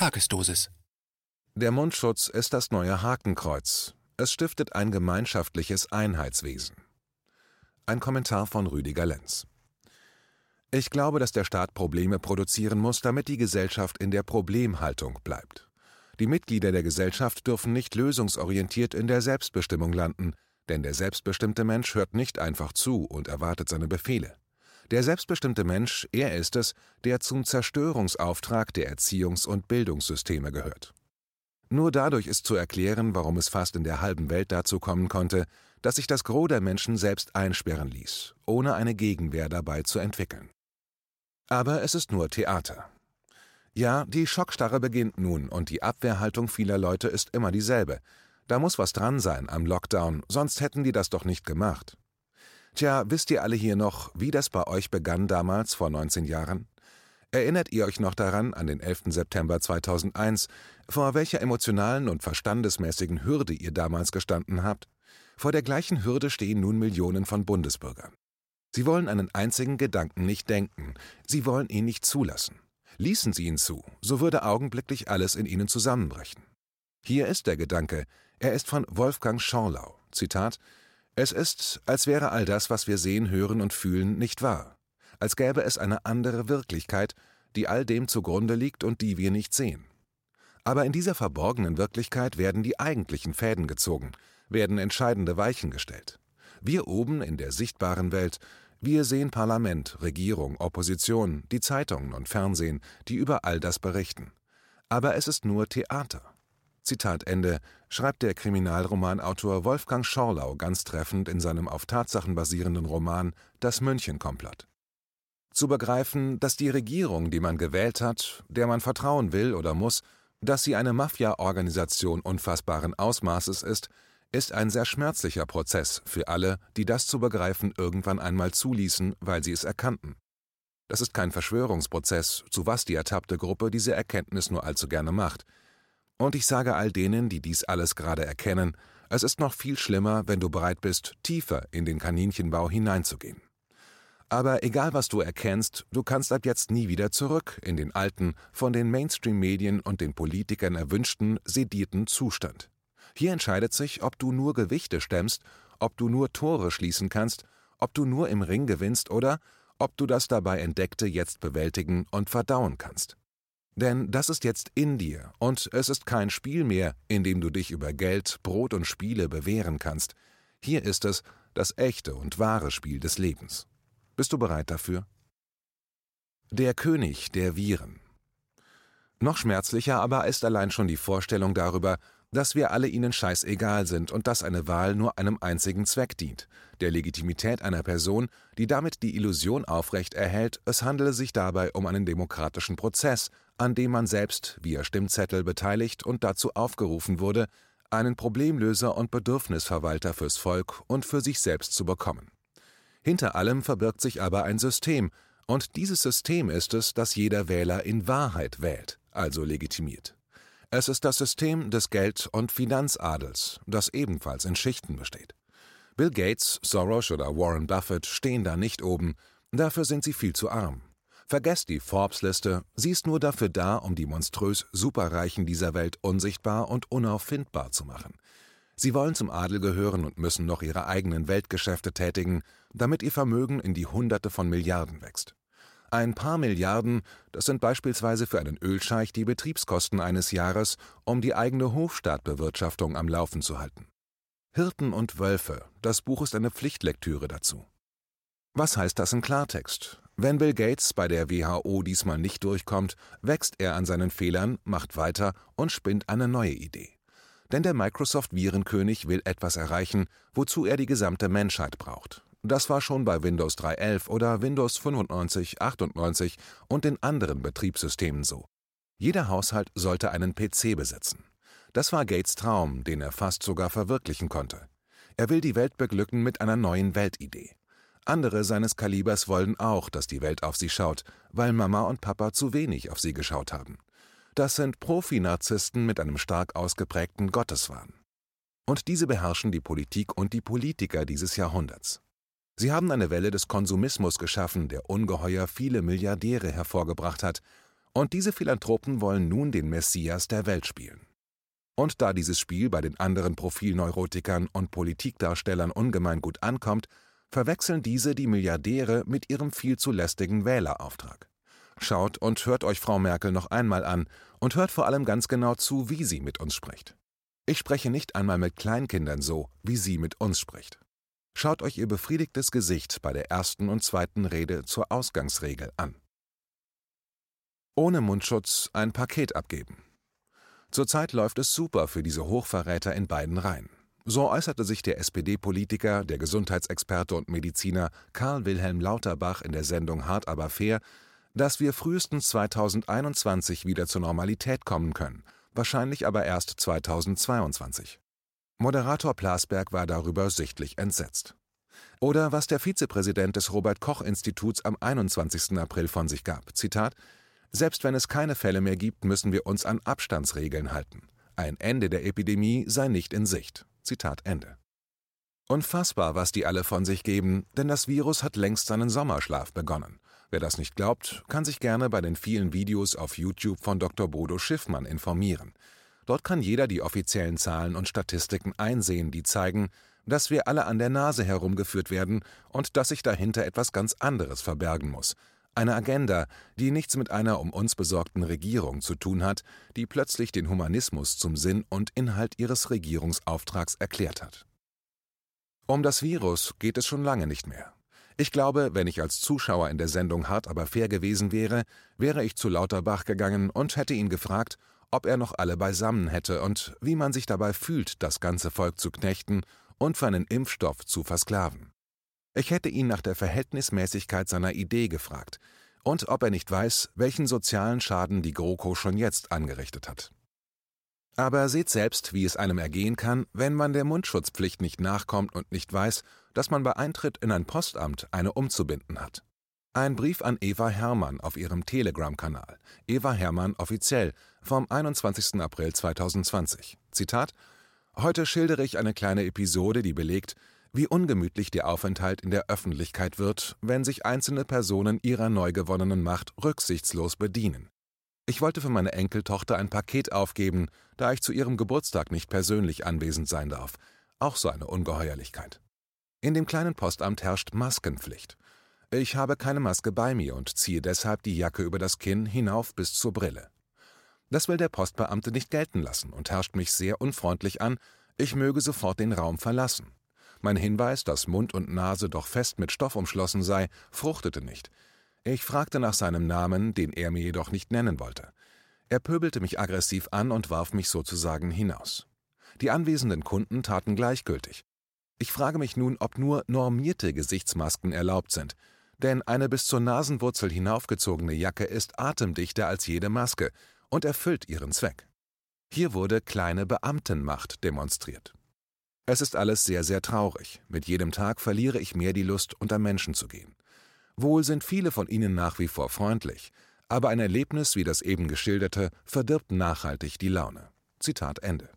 Tagesdosis. Der Mundschutz ist das neue Hakenkreuz. Es stiftet ein gemeinschaftliches Einheitswesen. Ein Kommentar von Rüdiger Lenz. Ich glaube, dass der Staat Probleme produzieren muss, damit die Gesellschaft in der Problemhaltung bleibt. Die Mitglieder der Gesellschaft dürfen nicht lösungsorientiert in der Selbstbestimmung landen, denn der selbstbestimmte Mensch hört nicht einfach zu und erwartet seine Befehle. Der selbstbestimmte Mensch, er ist es, der zum Zerstörungsauftrag der Erziehungs- und Bildungssysteme gehört. Nur dadurch ist zu erklären, warum es fast in der halben Welt dazu kommen konnte, dass sich das Gros der Menschen selbst einsperren ließ, ohne eine Gegenwehr dabei zu entwickeln. Aber es ist nur Theater. Ja, die Schockstarre beginnt nun und die Abwehrhaltung vieler Leute ist immer dieselbe. Da muss was dran sein am Lockdown, sonst hätten die das doch nicht gemacht. Tja, wisst ihr alle hier noch, wie das bei euch begann damals vor 19 Jahren? Erinnert ihr euch noch daran, an den 11. September 2001, vor welcher emotionalen und verstandesmäßigen Hürde ihr damals gestanden habt? Vor der gleichen Hürde stehen nun Millionen von Bundesbürgern. Sie wollen einen einzigen Gedanken nicht denken, sie wollen ihn nicht zulassen. Ließen sie ihn zu, so würde augenblicklich alles in ihnen zusammenbrechen. Hier ist der Gedanke, er ist von Wolfgang Schorlau. Zitat es ist, als wäre all das, was wir sehen, hören und fühlen, nicht wahr, als gäbe es eine andere Wirklichkeit, die all dem zugrunde liegt und die wir nicht sehen. Aber in dieser verborgenen Wirklichkeit werden die eigentlichen Fäden gezogen, werden entscheidende Weichen gestellt. Wir oben in der sichtbaren Welt, wir sehen Parlament, Regierung, Opposition, die Zeitungen und Fernsehen, die über all das berichten. Aber es ist nur Theater. Zitat Ende, schreibt der Kriminalromanautor Wolfgang Schorlau ganz treffend in seinem auf Tatsachen basierenden Roman Das Münchenkomplott. Zu begreifen, dass die Regierung, die man gewählt hat, der man vertrauen will oder muss, dass sie eine Mafia-Organisation unfassbaren Ausmaßes ist, ist ein sehr schmerzlicher Prozess für alle, die das zu begreifen irgendwann einmal zuließen, weil sie es erkannten. Das ist kein Verschwörungsprozess, zu was die ertappte Gruppe diese Erkenntnis nur allzu gerne macht – und ich sage all denen, die dies alles gerade erkennen, es ist noch viel schlimmer, wenn du bereit bist, tiefer in den Kaninchenbau hineinzugehen. Aber egal was du erkennst, du kannst ab jetzt nie wieder zurück in den alten, von den Mainstream-Medien und den Politikern erwünschten, sedierten Zustand. Hier entscheidet sich, ob du nur Gewichte stemmst, ob du nur Tore schließen kannst, ob du nur im Ring gewinnst oder ob du das dabei Entdeckte jetzt bewältigen und verdauen kannst. Denn das ist jetzt in dir und es ist kein Spiel mehr, in dem du dich über Geld, Brot und Spiele bewähren kannst. Hier ist es das echte und wahre Spiel des Lebens. Bist du bereit dafür? Der König der Viren. Noch schmerzlicher aber ist allein schon die Vorstellung darüber, dass wir alle ihnen scheißegal sind und dass eine Wahl nur einem einzigen Zweck dient, der Legitimität einer Person, die damit die Illusion aufrecht erhält, es handele sich dabei um einen demokratischen Prozess, an dem man selbst via Stimmzettel beteiligt und dazu aufgerufen wurde, einen Problemlöser und Bedürfnisverwalter fürs Volk und für sich selbst zu bekommen. Hinter allem verbirgt sich aber ein System, und dieses System ist es, das jeder Wähler in Wahrheit wählt, also legitimiert. Es ist das System des Geld- und Finanzadels, das ebenfalls in Schichten besteht. Bill Gates, Soros oder Warren Buffett stehen da nicht oben, dafür sind sie viel zu arm. Vergesst die Forbes-Liste, sie ist nur dafür da, um die monströs Superreichen dieser Welt unsichtbar und unauffindbar zu machen. Sie wollen zum Adel gehören und müssen noch ihre eigenen Weltgeschäfte tätigen, damit ihr Vermögen in die Hunderte von Milliarden wächst. Ein paar Milliarden, das sind beispielsweise für einen Ölscheich die Betriebskosten eines Jahres, um die eigene Hofstaatbewirtschaftung am Laufen zu halten. Hirten und Wölfe, das Buch ist eine Pflichtlektüre dazu. Was heißt das in Klartext? Wenn Bill Gates bei der WHO diesmal nicht durchkommt, wächst er an seinen Fehlern, macht weiter und spinnt eine neue Idee. Denn der Microsoft-Virenkönig will etwas erreichen, wozu er die gesamte Menschheit braucht. Das war schon bei Windows 3.11 oder Windows 95, 98 und den anderen Betriebssystemen so. Jeder Haushalt sollte einen PC besitzen. Das war Gates Traum, den er fast sogar verwirklichen konnte. Er will die Welt beglücken mit einer neuen Weltidee. Andere seines Kalibers wollen auch, dass die Welt auf sie schaut, weil Mama und Papa zu wenig auf sie geschaut haben. Das sind Profi-Narzissten mit einem stark ausgeprägten Gotteswahn. Und diese beherrschen die Politik und die Politiker dieses Jahrhunderts. Sie haben eine Welle des Konsumismus geschaffen, der ungeheuer viele Milliardäre hervorgebracht hat, Und diese Philanthropen wollen nun den Messias der Welt spielen. Und da dieses Spiel bei den anderen Profilneurotikern und Politikdarstellern ungemein gut ankommt, verwechseln diese die Milliardäre mit ihrem viel zu lästigen Wählerauftrag. Schaut und hört euch Frau Merkel noch einmal an und hört vor allem ganz genau zu, wie sie mit uns spricht. Ich spreche nicht einmal mit Kleinkindern so, wie sie mit uns spricht. Schaut euch ihr befriedigtes Gesicht bei der ersten und zweiten Rede zur Ausgangsregel an. Ohne Mundschutz ein Paket abgeben. Zurzeit läuft es super für diese Hochverräter in beiden Reihen. So äußerte sich der SPD-Politiker, der Gesundheitsexperte und Mediziner Karl Wilhelm Lauterbach in der Sendung Hart aber fair, dass wir frühestens 2021 wieder zur Normalität kommen können, wahrscheinlich aber erst 2022. Moderator Plasberg war darüber sichtlich entsetzt. Oder was der Vizepräsident des Robert Koch Instituts am 21. April von sich gab. Zitat: Selbst wenn es keine Fälle mehr gibt, müssen wir uns an Abstandsregeln halten. Ein Ende der Epidemie sei nicht in Sicht. Zitat Ende. Unfassbar, was die alle von sich geben, denn das Virus hat längst seinen Sommerschlaf begonnen. Wer das nicht glaubt, kann sich gerne bei den vielen Videos auf YouTube von Dr. Bodo Schiffmann informieren. Dort kann jeder die offiziellen Zahlen und Statistiken einsehen, die zeigen, dass wir alle an der Nase herumgeführt werden und dass sich dahinter etwas ganz anderes verbergen muss. Eine Agenda, die nichts mit einer um uns besorgten Regierung zu tun hat, die plötzlich den Humanismus zum Sinn und Inhalt ihres Regierungsauftrags erklärt hat. Um das Virus geht es schon lange nicht mehr. Ich glaube, wenn ich als Zuschauer in der Sendung hart aber fair gewesen wäre, wäre ich zu Lauterbach gegangen und hätte ihn gefragt, ob er noch alle beisammen hätte und wie man sich dabei fühlt, das ganze Volk zu knechten und für einen Impfstoff zu versklaven. Ich hätte ihn nach der Verhältnismäßigkeit seiner Idee gefragt und ob er nicht weiß, welchen sozialen Schaden die GroKo schon jetzt angerichtet hat. Aber seht selbst, wie es einem ergehen kann, wenn man der Mundschutzpflicht nicht nachkommt und nicht weiß, dass man bei Eintritt in ein Postamt eine umzubinden hat. Ein Brief an Eva Hermann auf ihrem Telegram-Kanal, Eva Hermann offiziell, vom 21. April 2020. Zitat: Heute schildere ich eine kleine Episode, die belegt, wie ungemütlich der Aufenthalt in der Öffentlichkeit wird, wenn sich einzelne Personen ihrer neu gewonnenen Macht rücksichtslos bedienen. Ich wollte für meine Enkeltochter ein Paket aufgeben, da ich zu ihrem Geburtstag nicht persönlich anwesend sein darf. Auch so eine Ungeheuerlichkeit. In dem kleinen Postamt herrscht Maskenpflicht. Ich habe keine Maske bei mir und ziehe deshalb die Jacke über das Kinn hinauf bis zur Brille. Das will der Postbeamte nicht gelten lassen und herrscht mich sehr unfreundlich an, ich möge sofort den Raum verlassen. Mein Hinweis, dass Mund und Nase doch fest mit Stoff umschlossen sei, fruchtete nicht. Ich fragte nach seinem Namen, den er mir jedoch nicht nennen wollte. Er pöbelte mich aggressiv an und warf mich sozusagen hinaus. Die anwesenden Kunden taten gleichgültig. Ich frage mich nun, ob nur normierte Gesichtsmasken erlaubt sind, denn eine bis zur Nasenwurzel hinaufgezogene Jacke ist atemdichter als jede Maske und erfüllt ihren Zweck. Hier wurde kleine Beamtenmacht demonstriert. Es ist alles sehr, sehr traurig. Mit jedem Tag verliere ich mehr die Lust, unter Menschen zu gehen. Wohl sind viele von ihnen nach wie vor freundlich, aber ein Erlebnis wie das eben geschilderte verdirbt nachhaltig die Laune. Zitat Ende.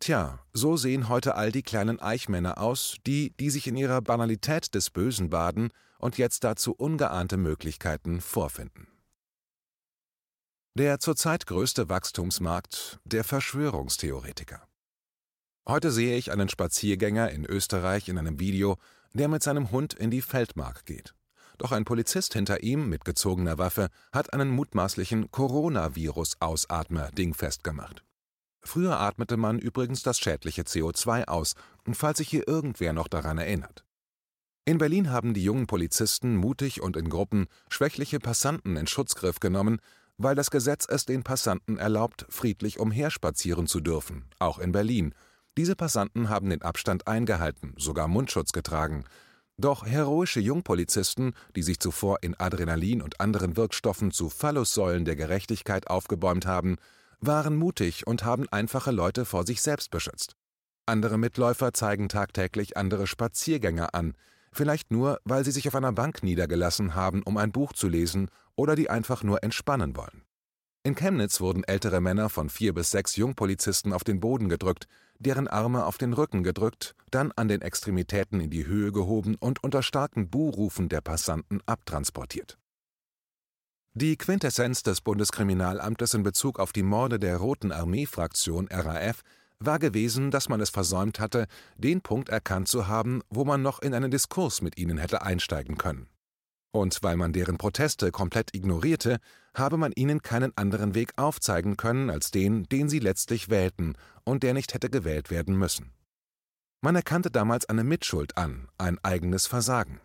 Tja, so sehen heute all die kleinen Eichmänner aus, die, die sich in ihrer Banalität des Bösen baden und jetzt dazu ungeahnte Möglichkeiten vorfinden. Der zurzeit größte Wachstumsmarkt der Verschwörungstheoretiker. Heute sehe ich einen Spaziergänger in Österreich in einem Video, der mit seinem Hund in die Feldmark geht. Doch ein Polizist hinter ihm mit gezogener Waffe hat einen mutmaßlichen Coronavirus-Ausatmer dingfest gemacht. Früher atmete man übrigens das schädliche CO2 aus, falls sich hier irgendwer noch daran erinnert. In Berlin haben die jungen Polizisten mutig und in Gruppen schwächliche Passanten in Schutzgriff genommen, weil das Gesetz es den Passanten erlaubt, friedlich umherspazieren zu dürfen, auch in Berlin. Diese Passanten haben den Abstand eingehalten, sogar Mundschutz getragen, doch heroische Jungpolizisten, die sich zuvor in Adrenalin und anderen Wirkstoffen zu Phallussäulen der Gerechtigkeit aufgebäumt haben, waren mutig und haben einfache Leute vor sich selbst beschützt. Andere Mitläufer zeigen tagtäglich andere Spaziergänger an, vielleicht nur, weil sie sich auf einer Bank niedergelassen haben, um ein Buch zu lesen oder die einfach nur entspannen wollen. In Chemnitz wurden ältere Männer von vier bis sechs Jungpolizisten auf den Boden gedrückt, deren Arme auf den Rücken gedrückt, dann an den Extremitäten in die Höhe gehoben und unter starken Buhrufen der Passanten abtransportiert. Die Quintessenz des Bundeskriminalamtes in Bezug auf die Morde der Roten Armee-Fraktion RAF war gewesen, dass man es versäumt hatte, den Punkt erkannt zu haben, wo man noch in einen Diskurs mit ihnen hätte einsteigen können. Und weil man deren Proteste komplett ignorierte, habe man ihnen keinen anderen Weg aufzeigen können als den, den sie letztlich wählten und der nicht hätte gewählt werden müssen. Man erkannte damals eine Mitschuld an, ein eigenes Versagen.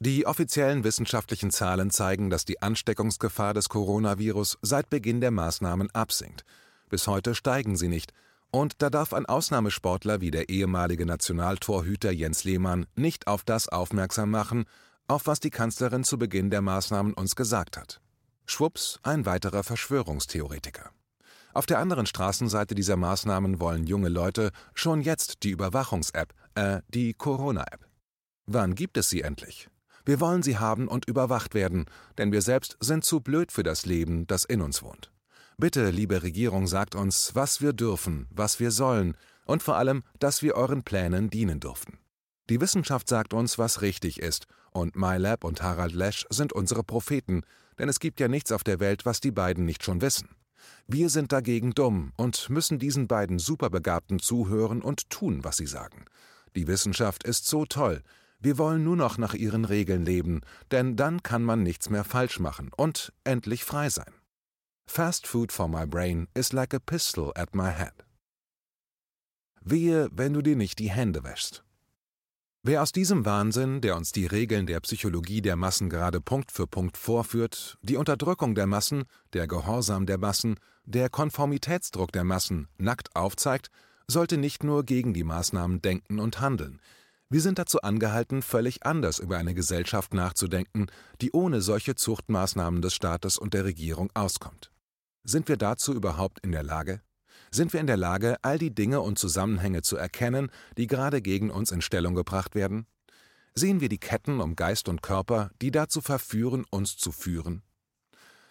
Die offiziellen wissenschaftlichen Zahlen zeigen, dass die Ansteckungsgefahr des Coronavirus seit Beginn der Maßnahmen absinkt. Bis heute steigen sie nicht. Und da darf ein Ausnahmesportler wie der ehemalige Nationaltorhüter Jens Lehmann nicht auf das aufmerksam machen, auf was die Kanzlerin zu Beginn der Maßnahmen uns gesagt hat. Schwupps, ein weiterer Verschwörungstheoretiker. Auf der anderen Straßenseite dieser Maßnahmen wollen junge Leute schon jetzt die Überwachungs-App, äh, die Corona-App. Wann gibt es sie endlich? Wir wollen sie haben und überwacht werden, denn wir selbst sind zu blöd für das Leben, das in uns wohnt. Bitte, liebe Regierung, sagt uns, was wir dürfen, was wir sollen und vor allem, dass wir euren Plänen dienen dürfen. Die Wissenschaft sagt uns, was richtig ist, und MyLab und Harald Lesch sind unsere Propheten, denn es gibt ja nichts auf der Welt, was die beiden nicht schon wissen. Wir sind dagegen dumm und müssen diesen beiden Superbegabten zuhören und tun, was sie sagen. Die Wissenschaft ist so toll, wir wollen nur noch nach ihren Regeln leben, denn dann kann man nichts mehr falsch machen und endlich frei sein. Fast food for my brain is like a pistol at my head. Wehe, wenn du dir nicht die Hände wäschst. Wer aus diesem Wahnsinn, der uns die Regeln der Psychologie der Massen gerade Punkt für Punkt vorführt, die Unterdrückung der Massen, der Gehorsam der Massen, der Konformitätsdruck der Massen nackt aufzeigt, sollte nicht nur gegen die Maßnahmen denken und handeln, wir sind dazu angehalten, völlig anders über eine Gesellschaft nachzudenken, die ohne solche Zuchtmaßnahmen des Staates und der Regierung auskommt. Sind wir dazu überhaupt in der Lage? Sind wir in der Lage, all die Dinge und Zusammenhänge zu erkennen, die gerade gegen uns in Stellung gebracht werden? Sehen wir die Ketten um Geist und Körper, die dazu verführen, uns zu führen?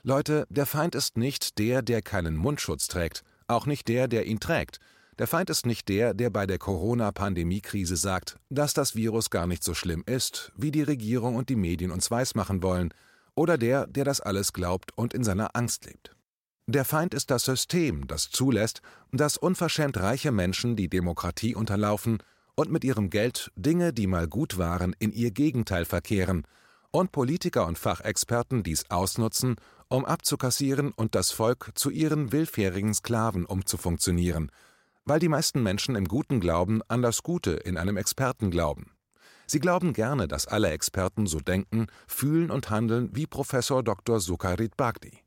Leute, der Feind ist nicht der, der keinen Mundschutz trägt, auch nicht der, der ihn trägt, der Feind ist nicht der, der bei der Corona-Pandemie-Krise sagt, dass das Virus gar nicht so schlimm ist, wie die Regierung und die Medien uns weismachen wollen, oder der, der das alles glaubt und in seiner Angst lebt. Der Feind ist das System, das zulässt, dass unverschämt reiche Menschen die Demokratie unterlaufen und mit ihrem Geld Dinge, die mal gut waren, in ihr Gegenteil verkehren, und Politiker und Fachexperten dies ausnutzen, um abzukassieren und das Volk zu ihren willfährigen Sklaven umzufunktionieren – weil die meisten Menschen im guten Glauben an das Gute in einem Experten glauben. Sie glauben gerne, dass alle Experten so denken, fühlen und handeln wie Professor Dr. Sukharit Bhakti.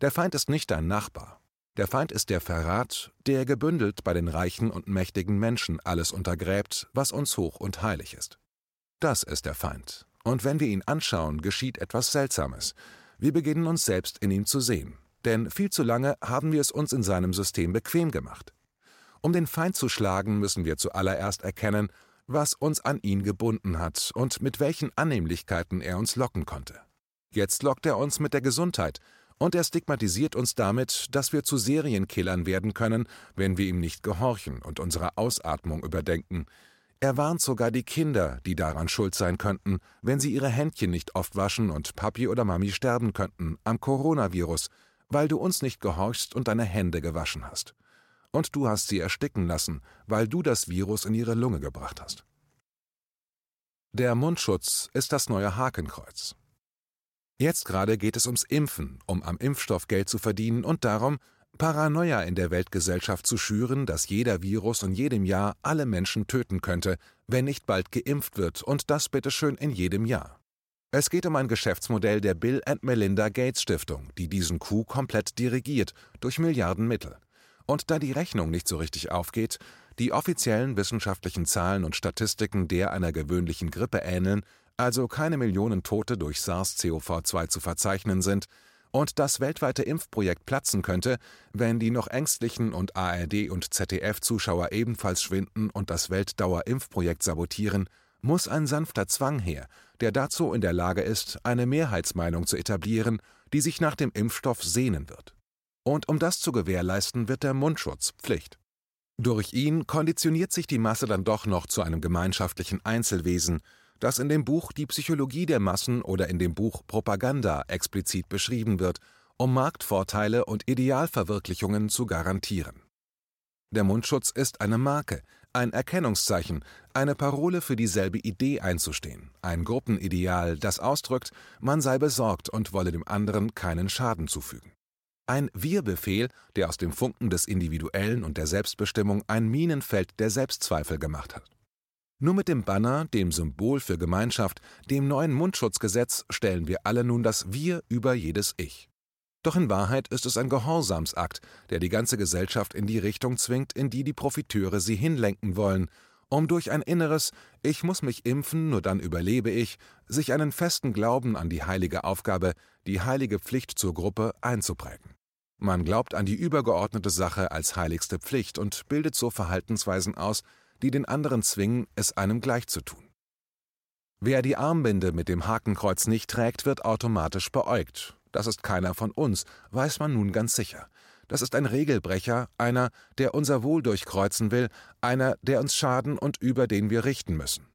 Der Feind ist nicht dein Nachbar. Der Feind ist der Verrat, der gebündelt bei den reichen und mächtigen Menschen alles untergräbt, was uns hoch und heilig ist. Das ist der Feind. Und wenn wir ihn anschauen, geschieht etwas Seltsames. Wir beginnen uns selbst in ihm zu sehen. Denn viel zu lange haben wir es uns in seinem System bequem gemacht. Um den Feind zu schlagen, müssen wir zuallererst erkennen, was uns an ihn gebunden hat und mit welchen Annehmlichkeiten er uns locken konnte. Jetzt lockt er uns mit der Gesundheit, und er stigmatisiert uns damit, dass wir zu Serienkillern werden können, wenn wir ihm nicht gehorchen und unsere Ausatmung überdenken. Er warnt sogar die Kinder, die daran schuld sein könnten, wenn sie ihre Händchen nicht oft waschen und Papi oder Mami sterben könnten am Coronavirus, weil du uns nicht gehorchst und deine Hände gewaschen hast und du hast sie ersticken lassen, weil du das Virus in ihre Lunge gebracht hast. Der Mundschutz ist das neue Hakenkreuz. Jetzt gerade geht es ums Impfen, um am Impfstoff Geld zu verdienen und darum, Paranoia in der Weltgesellschaft zu schüren, dass jeder Virus in jedem Jahr alle Menschen töten könnte, wenn nicht bald geimpft wird und das bitteschön in jedem Jahr. Es geht um ein Geschäftsmodell der Bill and Melinda Gates Stiftung, die diesen Coup komplett dirigiert durch Milliardenmittel. Und da die Rechnung nicht so richtig aufgeht, die offiziellen wissenschaftlichen Zahlen und Statistiken der einer gewöhnlichen Grippe ähneln, also keine Millionen Tote durch SARS-CoV-2 zu verzeichnen sind, und das weltweite Impfprojekt platzen könnte, wenn die noch ängstlichen und ARD- und ZDF-Zuschauer ebenfalls schwinden und das Weltdauer-Impfprojekt sabotieren, muss ein sanfter Zwang her, der dazu in der Lage ist, eine Mehrheitsmeinung zu etablieren, die sich nach dem Impfstoff sehnen wird. Und um das zu gewährleisten, wird der Mundschutz Pflicht. Durch ihn konditioniert sich die Masse dann doch noch zu einem gemeinschaftlichen Einzelwesen, dass in dem Buch die Psychologie der Massen oder in dem Buch Propaganda explizit beschrieben wird, um Marktvorteile und Idealverwirklichungen zu garantieren. Der Mundschutz ist eine Marke, ein Erkennungszeichen, eine Parole für dieselbe Idee einzustehen, ein Gruppenideal, das ausdrückt, man sei besorgt und wolle dem anderen keinen Schaden zufügen. Ein Wir-Befehl, der aus dem Funken des Individuellen und der Selbstbestimmung ein Minenfeld der Selbstzweifel gemacht hat. Nur mit dem Banner, dem Symbol für Gemeinschaft, dem neuen Mundschutzgesetz stellen wir alle nun das Wir über jedes Ich. Doch in Wahrheit ist es ein Gehorsamsakt, der die ganze Gesellschaft in die Richtung zwingt, in die die Profiteure sie hinlenken wollen, um durch ein inneres Ich muss mich impfen, nur dann überlebe ich, sich einen festen Glauben an die heilige Aufgabe, die heilige Pflicht zur Gruppe einzuprägen. Man glaubt an die übergeordnete Sache als heiligste Pflicht und bildet so Verhaltensweisen aus, die den anderen zwingen, es einem gleich zu tun. Wer die Armbinde mit dem Hakenkreuz nicht trägt, wird automatisch beäugt. Das ist keiner von uns, weiß man nun ganz sicher. Das ist ein Regelbrecher, einer, der unser Wohl durchkreuzen will, einer, der uns schaden und über den wir richten müssen.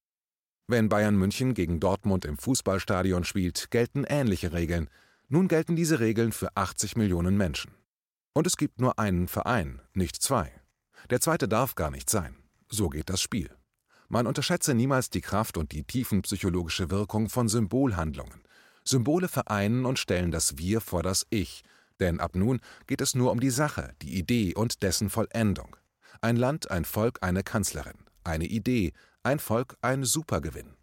Wenn Bayern München gegen Dortmund im Fußballstadion spielt, gelten ähnliche Regeln. Nun gelten diese Regeln für 80 Millionen Menschen. Und es gibt nur einen Verein, nicht zwei. Der zweite darf gar nicht sein. So geht das Spiel. Man unterschätze niemals die Kraft und die tiefenpsychologische Wirkung von Symbolhandlungen. Symbole vereinen und stellen das Wir vor das Ich, denn ab nun geht es nur um die Sache, die Idee und dessen Vollendung. Ein Land, ein Volk, eine Kanzlerin, eine Idee, ein Volk, ein Supergewinn.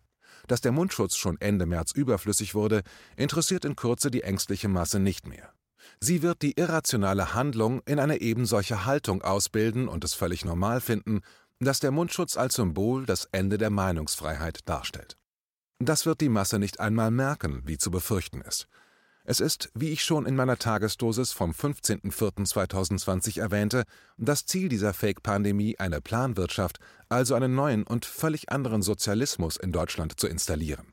Dass der Mundschutz schon Ende März überflüssig wurde, interessiert in Kürze die ängstliche Masse nicht mehr. Sie wird die irrationale Handlung in eine ebensolche Haltung ausbilden und es völlig normal finden, dass der Mundschutz als Symbol das Ende der Meinungsfreiheit darstellt. Das wird die Masse nicht einmal merken, wie zu befürchten ist. Es ist, wie ich schon in meiner Tagesdosis vom 15.04.2020 erwähnte, das Ziel dieser Fake-Pandemie, eine Planwirtschaft, also einen neuen und völlig anderen Sozialismus in Deutschland zu installieren.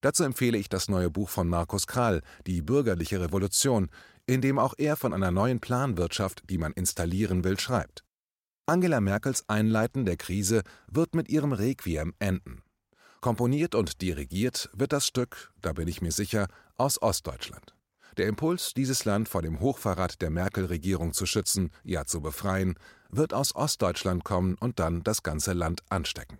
Dazu empfehle ich das neue Buch von Markus Krall, Die bürgerliche Revolution, in dem auch er von einer neuen Planwirtschaft, die man installieren will, schreibt. Angela Merkels Einleiten der Krise wird mit ihrem Requiem enden. Komponiert und dirigiert wird das Stück, da bin ich mir sicher, aus Ostdeutschland. Der Impuls, dieses Land vor dem Hochverrat der Merkel-Regierung zu schützen, ja zu befreien, wird aus Ostdeutschland kommen und dann das ganze Land anstecken.